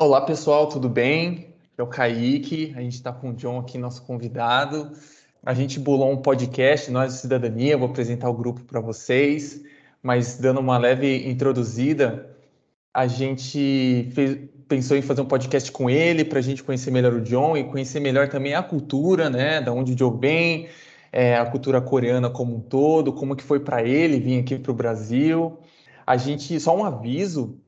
Olá pessoal, tudo bem? É o Kaique, a gente está com o John aqui, nosso convidado. A gente bolou um podcast, Nós de Cidadania, vou apresentar o grupo para vocês, mas dando uma leve introduzida, a gente fez, pensou em fazer um podcast com ele para a gente conhecer melhor o John e conhecer melhor também a cultura, né, da onde o John vem, é, a cultura coreana como um todo, como que foi para ele vir aqui para o Brasil. A gente, só um aviso,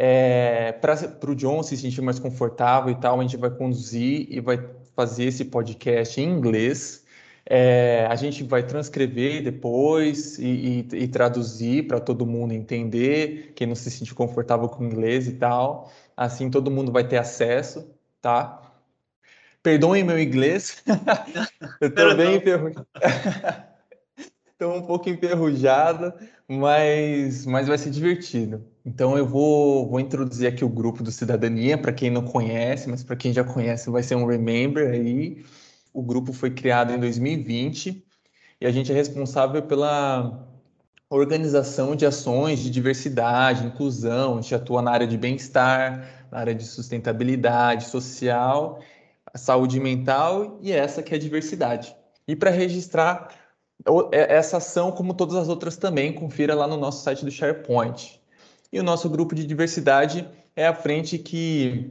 é, para o John se sentir mais confortável e tal, a gente vai conduzir e vai fazer esse podcast em inglês. É, a gente vai transcrever depois e, e, e traduzir para todo mundo entender, quem não se sentir confortável com inglês e tal. Assim todo mundo vai ter acesso, tá? Perdoem meu inglês. Eu tô bem enferrujado. Estou um pouco enferrujado, mas, mas vai ser divertido. Então eu vou, vou introduzir aqui o grupo do Cidadania, para quem não conhece, mas para quem já conhece vai ser um remember aí. O grupo foi criado em 2020 e a gente é responsável pela organização de ações de diversidade, inclusão, a gente atua na área de bem-estar, na área de sustentabilidade social, saúde mental e essa que é a diversidade. E para registrar essa ação, como todas as outras também, confira lá no nosso site do SharePoint. E o nosso grupo de diversidade é a frente que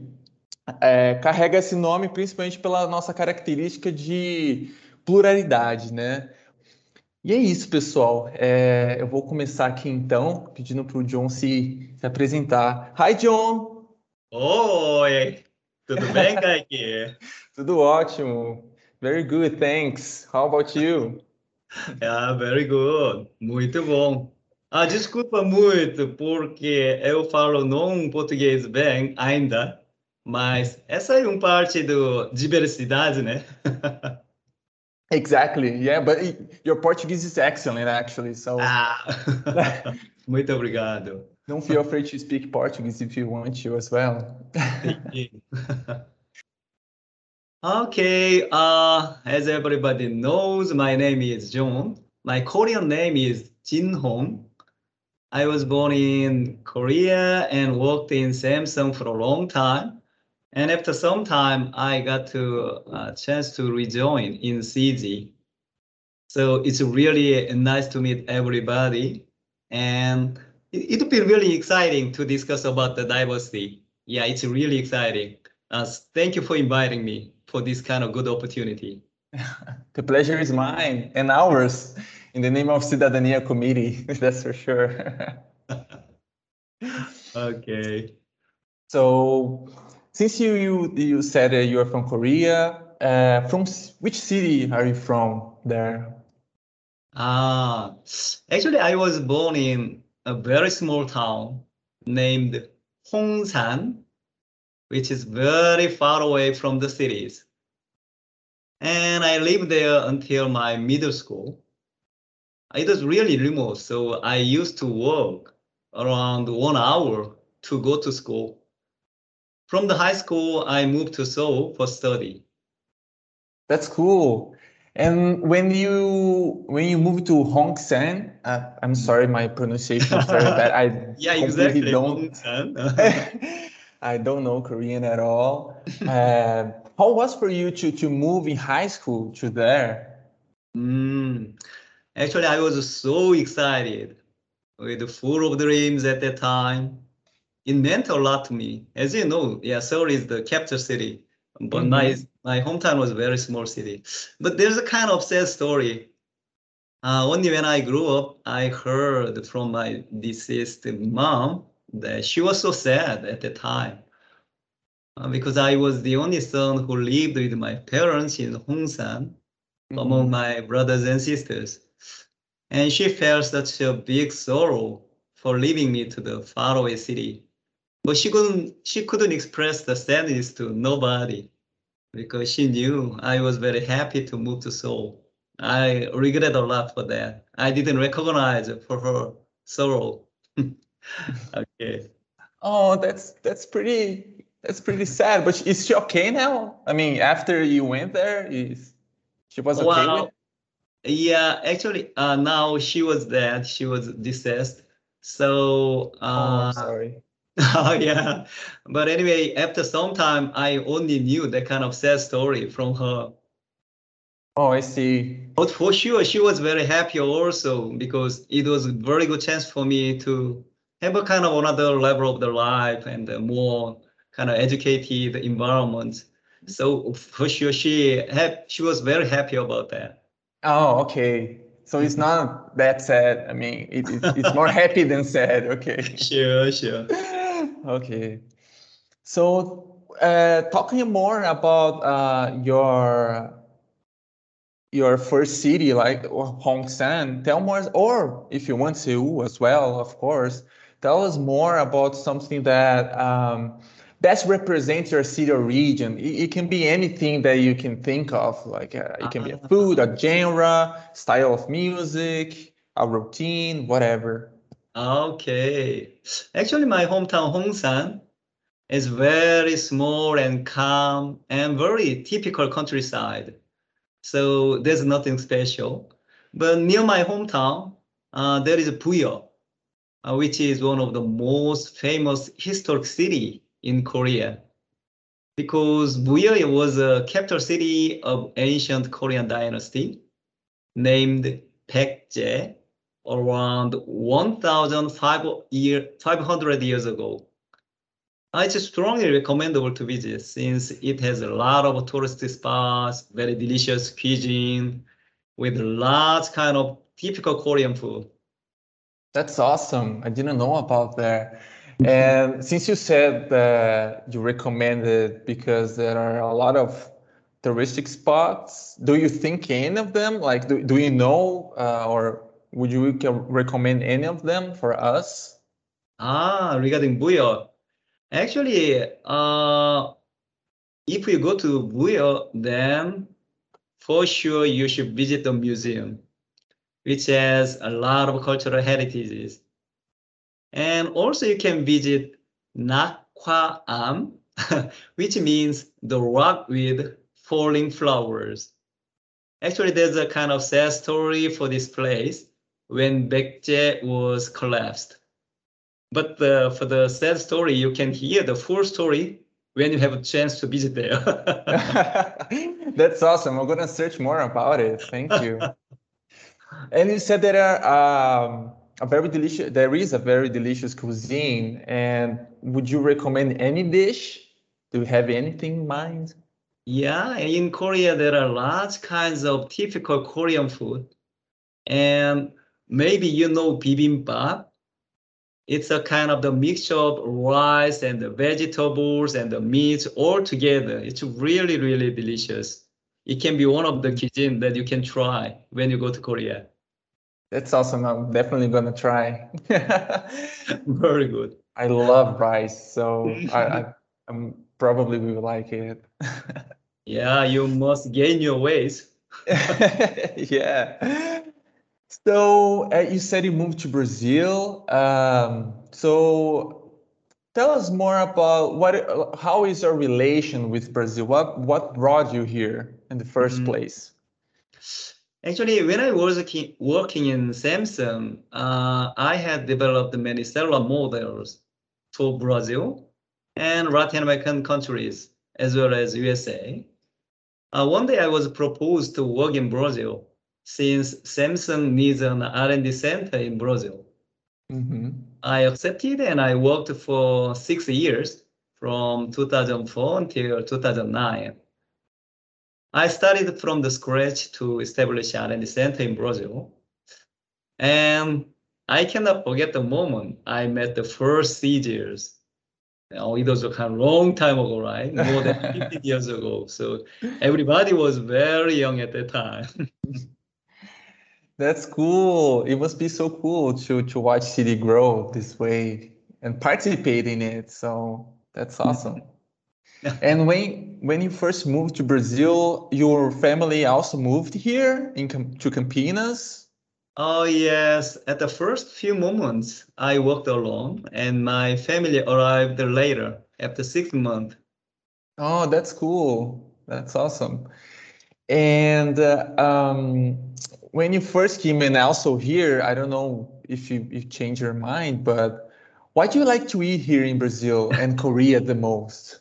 é, carrega esse nome principalmente pela nossa característica de pluralidade, né? E é isso, pessoal. É, eu vou começar aqui então, pedindo para o John se, se apresentar. Hi, John! Oi! Tudo bem, Kaique? Tudo ótimo. Very good, thanks. How about you? Yeah, very good. Muito bom. Ah, desculpa muito, porque eu falo não português bem ainda, mas essa é uma parte do diversidade, né? exactly. Yeah, but your Portuguese is excellent, actually. So. Ah, muito obrigado. Don't feel afraid to speak Portuguese if you want to as well. Okay. Uh, as everybody knows, my name is John. My Korean name is Jin Hong. I was born in Korea and worked in Samsung for a long time. And after some time, I got to a uh, chance to rejoin in SiDi. So it's really nice to meet everybody. And it, will be really exciting to discuss about the diversity. Yeah, it's really exciting. Uh, thank you for inviting me for this kind of good opportunity. the pleasure is mine and ours in the name of Cidadania Committee, that's for sure. okay. So, since you you, you said uh, you are from Korea, uh, from which city are you from there? Ah, actually, I was born in a very small town named Hongsan, which is very far away from the cities. And I lived there until my middle school it was really remote. So I used to walk around one hour to go to school. From the high school, I moved to Seoul for study. That's cool. And when you when you moved to Hongsan, uh, I'm sorry, my pronunciation is very bad. I yeah, exactly. Don't, I don't know Korean at all. Uh, how was for you to to move in high school to there? Mm. Actually, I was so excited with full of dreams at that time. It meant a lot to me. As you know, yeah, Seoul is the capital city, but mm-hmm. my my hometown was a very small city. But there's a kind of sad story. Uh, only when I grew up, I heard from my deceased mom that she was so sad at the time uh, because I was the only son who lived with my parents in Hongsan mm-hmm. among my brothers and sisters and she felt such a big sorrow for leaving me to the faraway city. But she couldn't she couldn't express the sadness to nobody because she knew I was very happy to move to Seoul. I regret a lot for that. I didn't recognize for her sorrow. okay. Oh, that's that's pretty that's pretty sad. But is she okay now? I mean, after you went there, is she was okay well, yeah, actually, uh, now she was dead. She was deceased. So, uh, oh, sorry. Oh yeah, but anyway, after some time, I only knew that kind of sad story from her. Oh, I see. But for sure, she was very happy also because it was a very good chance for me to have a kind of another level of the life and a more kind of educated environment. So for sure, she had she was very happy about that. Oh, okay. So it's not that sad. I mean, it, it, it's more happy than sad. Okay. Sure, sure. okay. So, uh, talking more about uh, your your first city, like Hong Hongsan, tell more, or if you want to as well, of course, tell us more about something that um, best represents your city or region. It, it, can be anything that you can think of, like uh, it can be a food, a genre, style of music, a routine, whatever. Okay. Actually, my hometown, Hongsan, is very small and calm and very typical countryside. So there's nothing special. But near my hometown, uh, there is Buyeo, uh, which is one of the most famous historic city in Korea. Because Buyeo was a capital city of ancient Korean dynasty named Baekje around 1,500 years ago. Uh, it's strongly recommendable to visit since it has a lot of tourist spots, very delicious cuisine with lots kind of typical Korean food. That's awesome. I didn't know about that. And since you said that you recommend it because there are a lot of touristic spots, do you think any of them, like, do, do you know uh, or would you recommend any of them for us? Ah, regarding Buyeo, actually, uh, if you go to Buyeo, then for sure you should visit the museum, which has a lot of cultural heritages. And also you can visit Nakhwa-am, which means the rock with falling flowers. Actually, there's a kind of sad story for this place when Baekje was collapsed. But uh, for the sad story, you can hear the full story when you have a chance to visit there. That's awesome. I'm gonna search more about it. Thank you. And you said there are um, a very delicious. There is a very delicious cuisine. And would you recommend any dish? Do you have anything in mind? Yeah, in Korea there are lots kinds of typical Korean food, and maybe you know bibimbap. It's a kind of the mixture of rice and the vegetables and the meat all together. It's really, really delicious. It can be one of the cuisine that you can try when you go to Korea. That's awesome. I'm definitely gonna try. Very good. I love rice, so I, I I'm probably will like it. yeah, you must gain your ways. yeah. So uh, you said you moved to Brazil. Um, so tell us more about what, how is your relation with Brazil? What what brought you here in the 1st mm. place? Actually, when I was working in Samsung, uh, I had developed many cellular models for Brazil and Latin American countries, as well as USA. Uh, one day I was proposed to work in Brazil since Samsung needs an R&D center in Brazil. Mm-hmm. I accepted and I worked for six years from 2004 until 2009. I started from the scratch to establish R&D center in Brazil. And I cannot forget the moment I met the first SiDiers. Oh, it was a long time ago, right? More than 50 years ago. So everybody was very young at that time. That's cool. It must be so cool to to watch SiDi grow this way and participate in it. So that's awesome. and when when you first moved to Brazil, your family also moved here in to Campinas. Oh yes, at the first few moments, I walked alone, and my family arrived later after six months. Oh, that's cool. That's awesome. And uh, um, when you first came in also here, I don't know if you, you changed your mind, but what do you like to eat here in Brazil and Korea the most?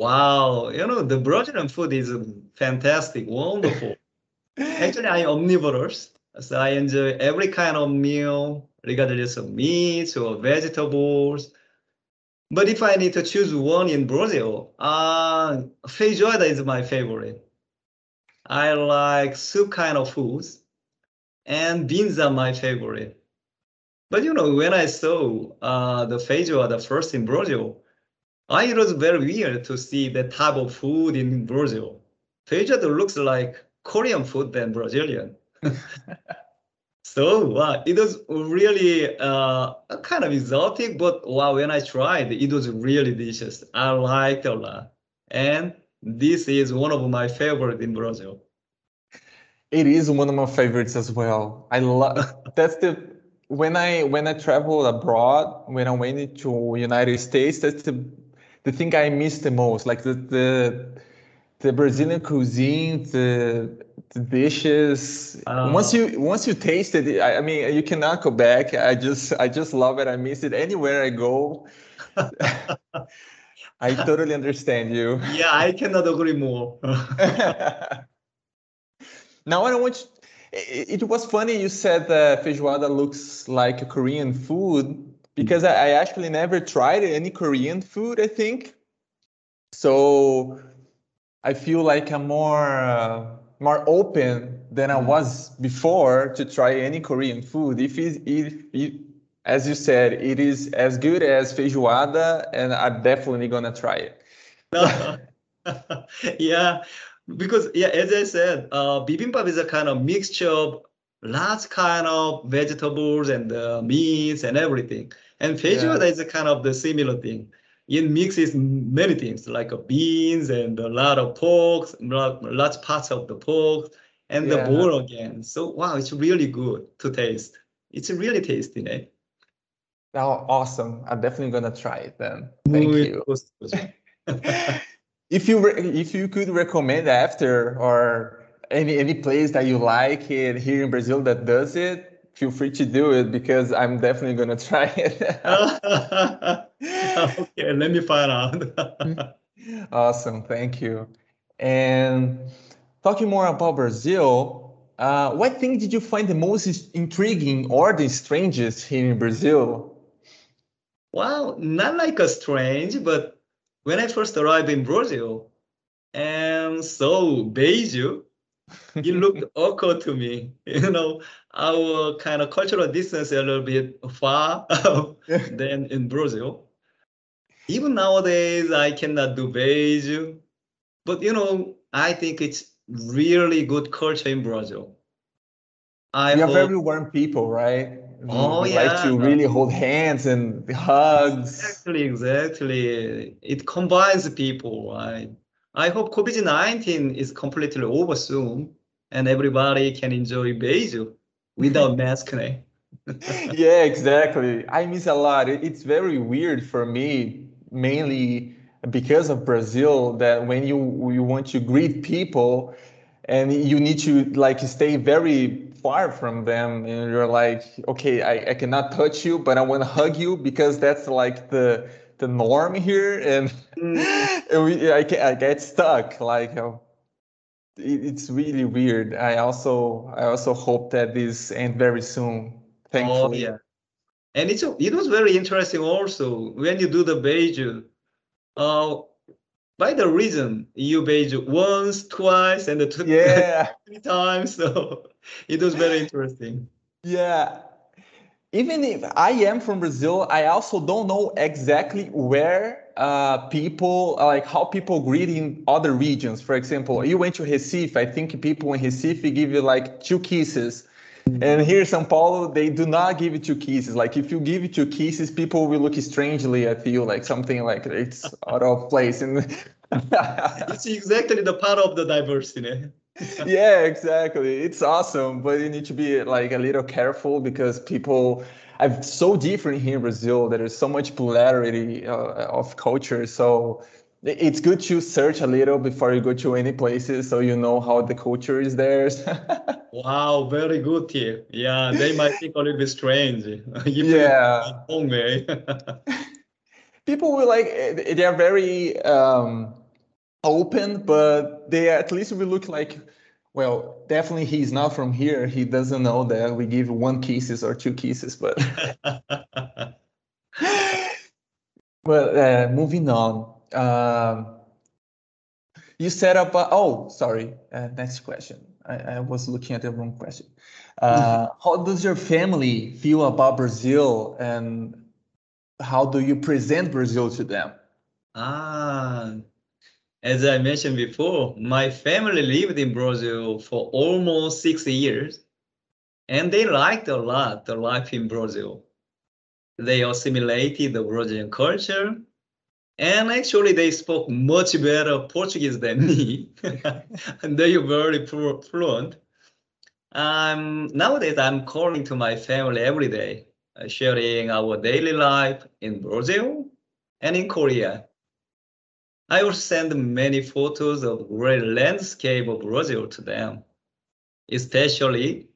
Wow, you know, the Brazilian food is fantastic, wonderful. Actually, I'm omnivorous, so I enjoy every kind of meal, regardless of meats or vegetables. But if I need to choose one in Brazil, uh, feijoada is my favorite. I like soup kind of foods, and beans are my favorite. But you know, when I saw uh, the feijoada first in Brazil, I, it was very weird to see the type of food in Brazil. Feijoada looks like Korean food than Brazilian. so wow, it was really uh, kind of exotic, but wow, when I tried, it was really delicious. I liked a lot. And this is one of my favorite in Brazil. It is one of my favorites as well. I love that's the when I when I traveled abroad, when I went to United States, that's the the thing I miss the most. Like the the the Brazilian cuisine, the, the dishes. Once you once you taste it, I, I, mean, you cannot go back. I just I just love it. I miss it anywhere I go. I totally understand you. Yeah, I cannot agree more. now I don't want. You, it, it, was funny you said that feijoada looks like a Korean food because I, I actually never tried any Korean food. I think so I feel like I'm more uh, more open than I mm-hmm. was before to try any Korean food. If it, if it, as you said, it is as good as feijoada, and I'm definitely gonna try it. yeah, because yeah, as I said, uh, bibimbap is a kind of mixture of lots kind of vegetables and uh, meats and everything, and feijoada yeah. is a kind of the similar thing it mixes many things like beans and a lot of pork, large parts of the pork, and yeah. the bowl again. So wow, it's really good to taste. It's really tasty, eh? Oh, awesome! I'm definitely gonna try it then. Thank you. if you if you could recommend after or any any place that you like it here in Brazil that does it, feel free to do it because I'm definitely gonna try it. okay, let me find out. awesome, thank you. And talking more about Brazil, uh, what thing did you find the most intriguing or the strangest here in Brazil? Well, not like a strange, but when I first arrived in Brazil and saw Beijo, it looked awkward to me. You know, our kind of cultural distance a little bit far than in Brazil. Even nowadays, I cannot do Beijo, but you know, I think it's really good culture in Brazil. I you are very warm people, right? Oh we yeah. Like to really hold hands and hugs. Exactly, exactly. It combines people, right? I hope COVID-19 is completely over soon and everybody can enjoy Beijo without mask. yeah, exactly. I miss a lot. It's very weird for me, mainly because of Brazil, that when you you want to greet people and you need to like stay very far from them and you're like okay I, I cannot touch you but i want to hug you because that's like the the norm here and, mm. and we, I, I get stuck like it, it's really weird. I also i also hope that this end very soon. Thankfully oh, yeah. And it's it was very interesting also when you do the Beijo uh by the reason you Beijo once twice and two yeah. three times so it was very interesting. Yeah. Even if I am from Brazil, I also don't know exactly where uh, people like how people greet in other regions. For example, you went to Recife. I think people in Recife give you like two kisses. And here in São Paulo, they do not give you two kisses. Like if you give you two kisses, people will look strangely at you, like something like it's out of place. And it's exactly the part of the diversity yeah, exactly. It's awesome, but you need to be like a little careful because people are so different here in Brazil. There is so much polarity uh, of culture. So it's good to search a little before you go to any places so you know how the culture is there. wow, very good tip. Yeah, they might think a little bit strange. yeah. Home People will like they are very um, open, but they at least will look like well, definitely he's not from here. He doesn't know that we give one kisses or two kisses, but but uh, moving on. Um, you set up. A, oh, sorry. Uh, next question. I, I, was looking at the wrong question. Uh, how does your family feel about Brazil, and how do you present Brazil to them? Ah, as I mentioned before, my family lived in Brazil for almost six years, and they liked a lot the life in Brazil. They assimilated the Brazilian culture, and actually they spoke much better Portuguese than me. and they are very fluent. Um, nowadays, I'm calling to my family every day, uh, sharing our daily life in Brazil and in Korea. I will send many photos of great landscape of Brazil to them, especially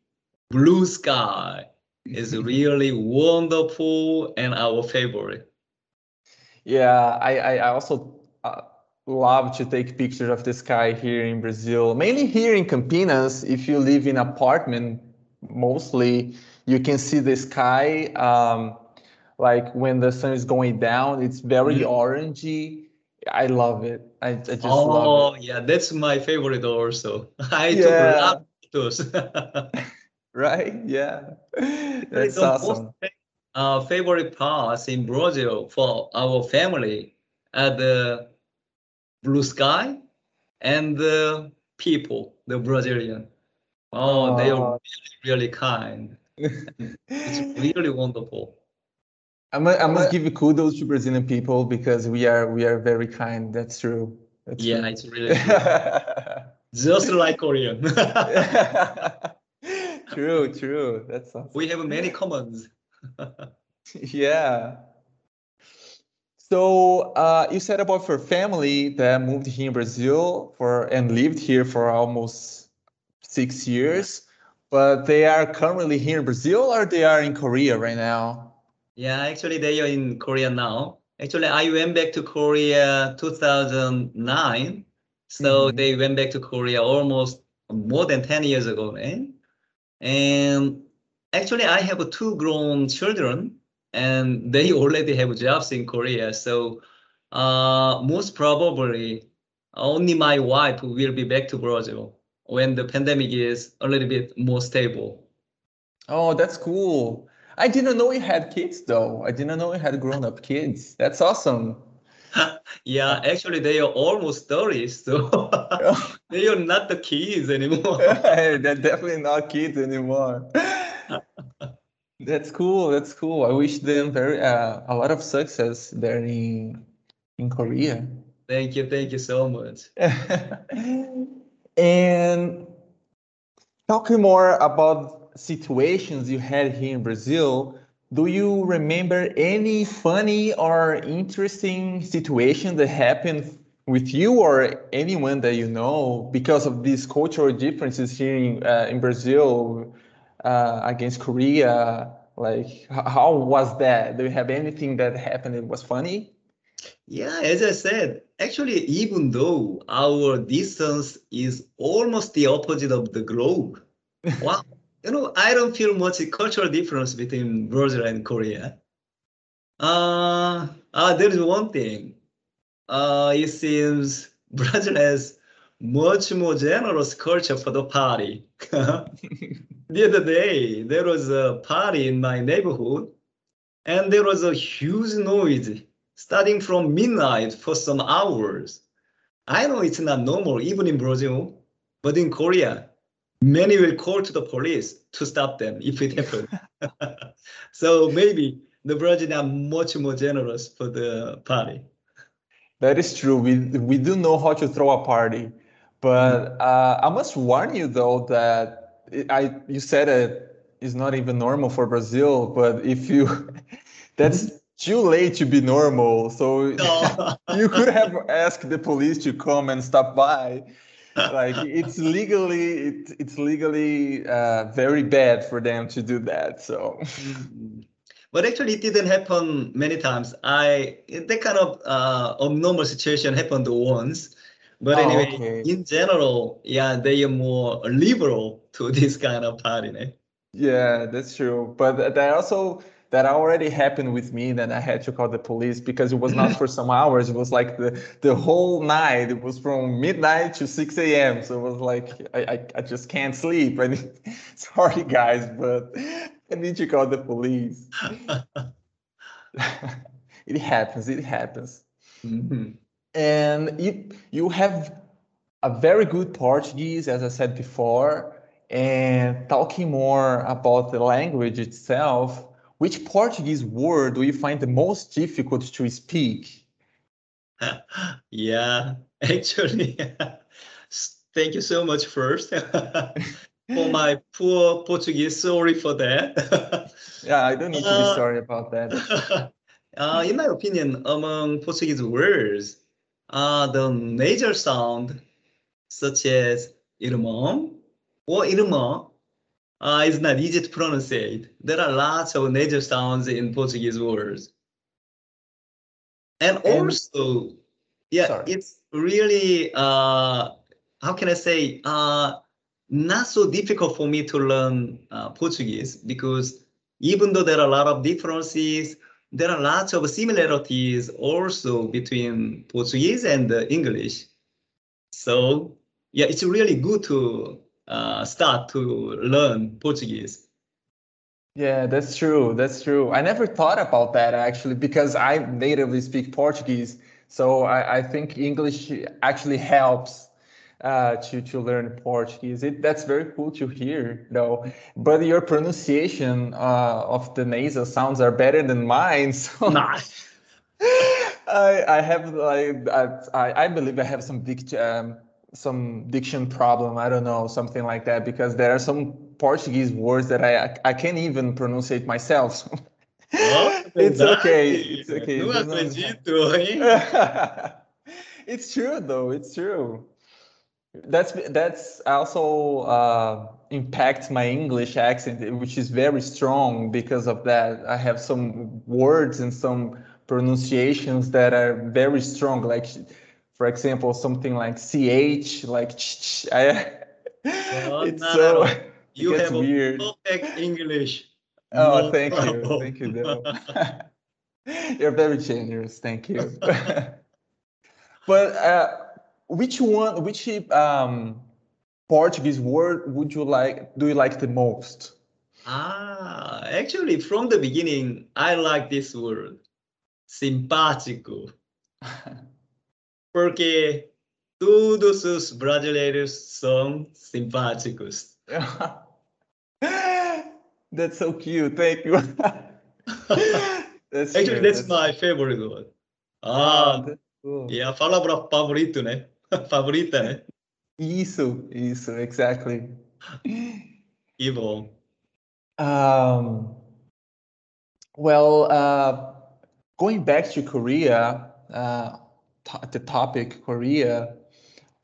blue sky is really wonderful and our favorite. Yeah, I, I also uh, love to take pictures of the sky here in Brazil, mainly here in Campinas. If you live in apartment, mostly you can see the sky um, like when the sun is going down, it's very mm-hmm. orangey I love it. I, I just oh, love it. yeah, that's my favorite also. I yeah. took those. right? Yeah. That's awesome. uh, favorite parts in Brazil for our family are the blue sky and the people, the Brazilian. Oh, oh. they are really, really kind. it's really wonderful. I must, I must give you kudos to Brazilian people because we are we are very kind. That's true. That's yeah, true. it's really just like Korean. true, true. That's awesome. We have many commons. yeah. So uh, you said about your family that moved here in Brazil for and lived here for almost six years, but they are currently here in Brazil or they are in Korea right now. Yeah, actually they are in Korea now. Actually, I went back to Korea 2009. So mm-hmm. they went back to Korea almost more than 10 years ago, man. And actually, I have two grown children and they already have jobs in Korea. So uh, most probably only my wife will be back to Brazil when the pandemic is a little bit more stable. Oh, that's cool. I didn't know you had kids though. I didn't know you had grown up kids. That's awesome. yeah, actually they are almost 30, so they are not the kids anymore. They're definitely not kids anymore. That's cool. That's cool. I wish them very uh, a lot of success there in in Korea. Thank you. Thank you so much. and talking more about situations you had here in Brazil, do you remember any funny or interesting situation that happened with you or anyone that you know because of these cultural differences here in, uh, in Brazil uh, against Korea? Like, how was that? Do you have anything that happened that was funny? Yeah, as I said, actually, even though our distance is almost the opposite of the globe, wow, you know, I don't feel much cultural difference between Brazil and Korea. Uh, uh, there is one thing. Uh, it seems Brazil has much more generous culture for the party. the other day, there was a party in my neighborhood, and there was a huge noise starting from midnight for some hours. I know it's not normal even in Brazil, but in Korea, many will call to the police to stop them if it happens. so maybe the Brazilians are much more generous for the party. That is true. We we do know how to throw a party, but uh, I must warn you though that I you said it is not even normal for Brazil. But if you, that's too late to be normal. So No. you could have asked the police to come and stop by. Like it's legally, it, it's legally uh, very bad for them to do that. So Mm. But actually, it didn't happen many times. I that kind of uh, abnormal situation happened once. But Oh, anyway, okay. in general, yeah, they are more liberal to this kind of party. né? yeah, that's true. But that also that already happened with me. That I had to call the police because it was not for some hours. It was like the the whole night. It was from midnight to six a.m. So it was like I I, I just can't sleep. I mean, sorry guys, but I need to call the police. it happens. It happens. Mhm. and you you have a very good Portuguese, as I said before, and talking more about the language itself. Which Portuguese word do you find the most difficult to speak? Yeah, actually, thank you so much first for my poor Portuguese. Sorry for that. Yeah, I don't need to be Uh, sorry about that. uh, in my opinion, among Portuguese words, uh, the major sound, such as irmão or irmã, uh, is not easy to pronounce. it. There are lots of nasal sounds in Portuguese words. And And- also, yeah, Sorry. it's really, uh, how can I say, uh, not so difficult for me to learn uh, Portuguese because even though there are a lot of differences, there are lots of similarities also between Portuguese and uh, English. So yeah, it's really good to uh, start to learn Portuguese. Yeah, that's true. That's true. I never thought about that actually because I natively speak Portuguese. So I, I think English actually helps uh, to to learn Portuguese. It, that's very cool to hear, though. But your pronunciation uh, of the nasal sounds are better than mine. So Nice. I I have like I I believe I have some dic um, some diction problem. I don't know something like that because there are some Portuguese words that I I can't even pronounce it myself. It's okay. It's okay. Não There's no- acredito, hein? it's true though. It's true. That's that's also uh, impacts my English accent, which is very strong because of that. I have some words and some pronunciations that are very strong. Like, for example, something like ch, like ch. I, it's no, so it You have a weird. perfect English. Oh, No thank you, thank you. You're very generous. Thank you. but uh, which one, which um, Portuguese word would you like? Do you like the most? Ah, actually, from the beginning, I like this word, simpático, porque todos os brasileiros são simpáticos. that's so cute. Thank you. that's Actually, true, that's my favorite one. Ah, that's cool. e a palavra favorito, né? Favorita, né? Isso, isso, exactly. Que bom. Um, well, uh, going back to Korea, uh, the topic Korea,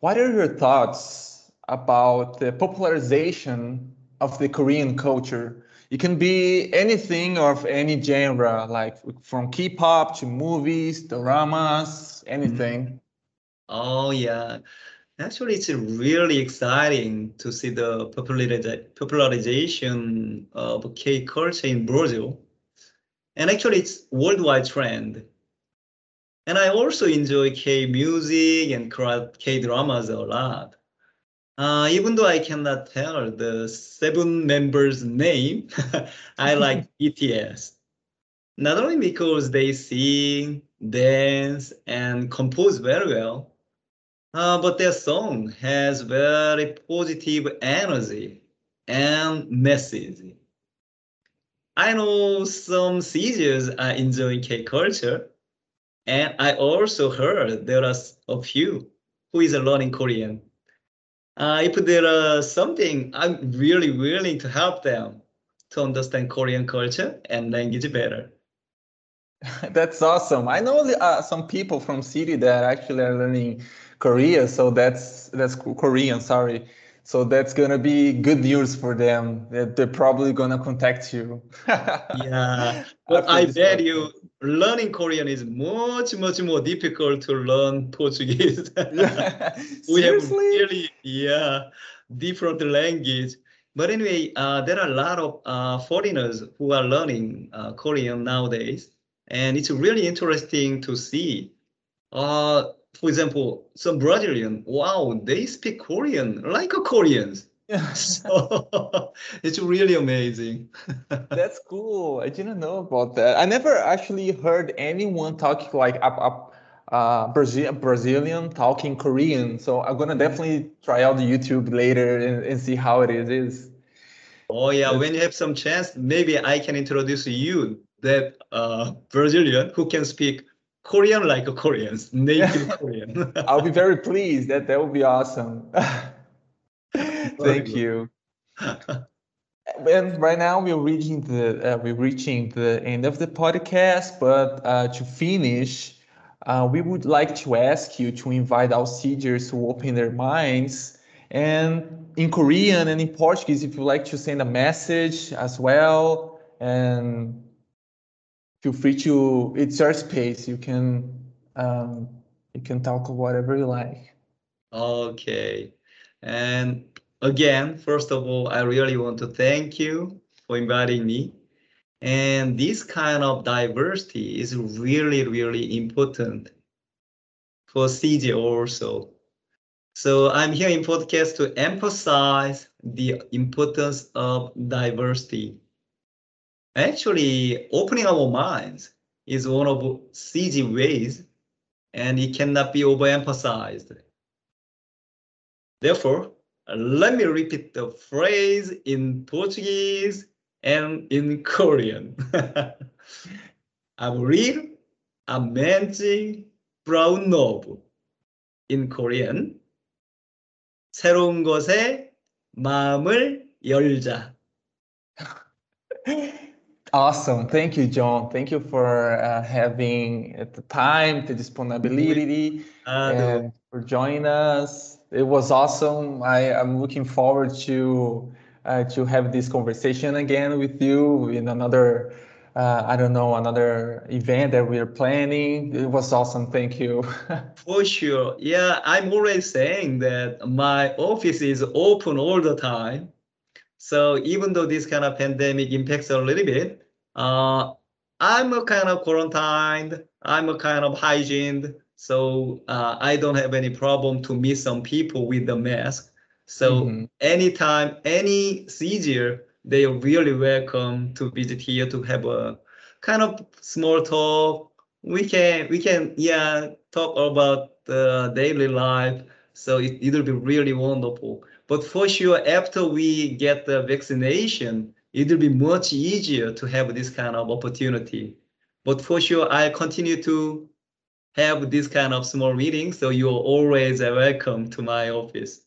what are your thoughts about the popularization of the Korean culture? It can be anything of any genre, like from K-pop to movies, dramas, anything. Mm-hmm. Oh, yeah. Actually, it's really exciting to see the populariza- popularization of K culture in Brazil. And actually, it's worldwide trend. And I also enjoy K music and K dramas a lot. Uh, even though I cannot tell the seven members' name, I like BTS. Not only because they sing, dance, and compose very well, uh, but their song has very positive energy and message. I know some seniors are enjoying K culture, and I also heard there are a few who is learning Korean. Uh, if there are something, I'm really willing to help them to understand Korean culture and language better. That's awesome. I know uh, some people from SiDi that actually are learning Korea, so that's that's Korean. Sorry, so that's gonna be good news for them. They're probably gonna contact you. yeah, but I bet you learning Korean is much much more difficult to learn Portuguese. we have really yeah different language. But anyway, uh, there are a lot of uh, foreigners who are learning uh, Korean nowadays and it's really interesting to see. Uh, for example, some Brazilian, wow, they speak Korean like a Koreans. so it's really amazing. That's cool. I didn't know about that. I never actually heard anyone talking like up up uh, Brazil, Brazilian talking Korean. So I'm gonna definitely try out the YouTube later and, and see how it is. Oh yeah, when you have some chance, maybe I can introduce you that uh, Brazilian who can speak Korean like a Koreans, native Korean. I'll be very pleased. That that would be awesome. Thank you. and right now we're reaching the uh, we're reaching the end of the podcast. But uh, to finish, uh, we would like to ask you to invite our SiDiers to open their minds and in Korean and in Portuguese, if you'd like to send a message as well and feel free to it's your space. You can um, you can talk whatever you like. Okay. And again first of all i really want to thank you for inviting me. And this kind of diversity is really really important for SiDi also. So i'm here in podcast to emphasize the importance of diversity Actually, opening our minds is one of CG ways, and it cannot be overemphasized. Therefore, let me repeat the phrase in Portuguese and in Korean. abrir a mente para o novo. In Korean, 새로운 것에 마음을 열자. Awesome. Thank you, John. Thank you for uh, having the time, the disponibility, uh, and for joining us. It was awesome. I am looking forward to uh, to have this conversation again with you in another, uh, I don't know, another event that we're planning. It was awesome. Thank you. for sure. Yeah, I'm always saying that my office is open all the time so even though this kind of pandemic impacts a little bit, uh, I'm a kind of quarantined, I'm a kind of hygiened, so uh, I don't have any problem to meet some people with the mask. So mm-hmm. anytime, any SiDier, they are really welcome to visit here to have a kind of small talk. We can, we can, yeah, talk about the daily life. So it, it'll be really wonderful. But for sure, after we get the vaccination, it will be much easier to have this kind of opportunity. But for sure, I continue to have this kind of small meetings. So you're always welcome to my office.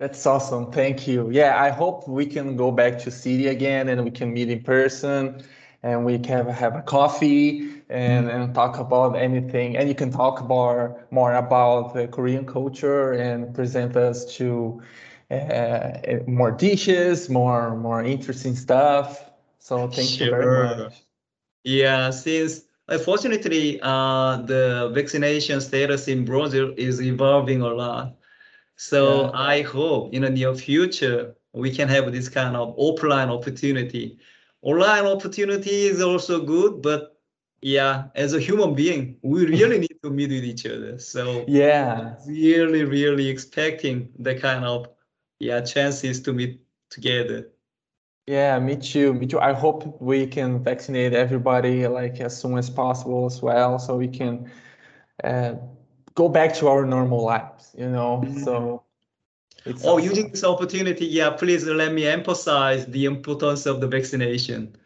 That's awesome. Thank you. Yeah, I hope we can go back to SiDi again and we can meet in person and we can have a coffee and, and talk about anything. And you can talk more, more about the Korean culture and present us to uh, more dishes, more more interesting stuff. So thank sure. you very much. Yeah, since unfortunately uh, the vaccination status in Brazil is evolving a lot. So yeah. I hope in the near future we can have this kind of offline opportunity. Online opportunity is also good, but yeah, as a human being, we really need to meet with each other. So yeah, really, really expecting the kind of yeah chances to meet together. Yeah me too me too. I hope we can vaccinate everybody like as soon as possible as well so we can uh, go back to our normal lives you know? Mm-hmm. so it's oh awesome. using this opportunity. Yeah please let me emphasize the importance of the vaccination.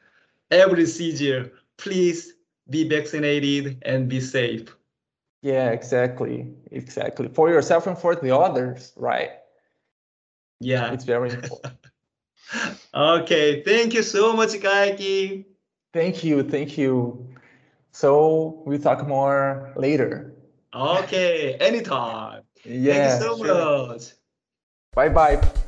Every SiDier please be vaccinated and be safe. Yeah exactly exactly. For yourself and for the others right yeah. It's very important. okay. Thank you so much, Kaique. Thank you. Thank you So we'll talk more later. Okay, anytime. Yeah. Thank you so sure. much. Bye bye.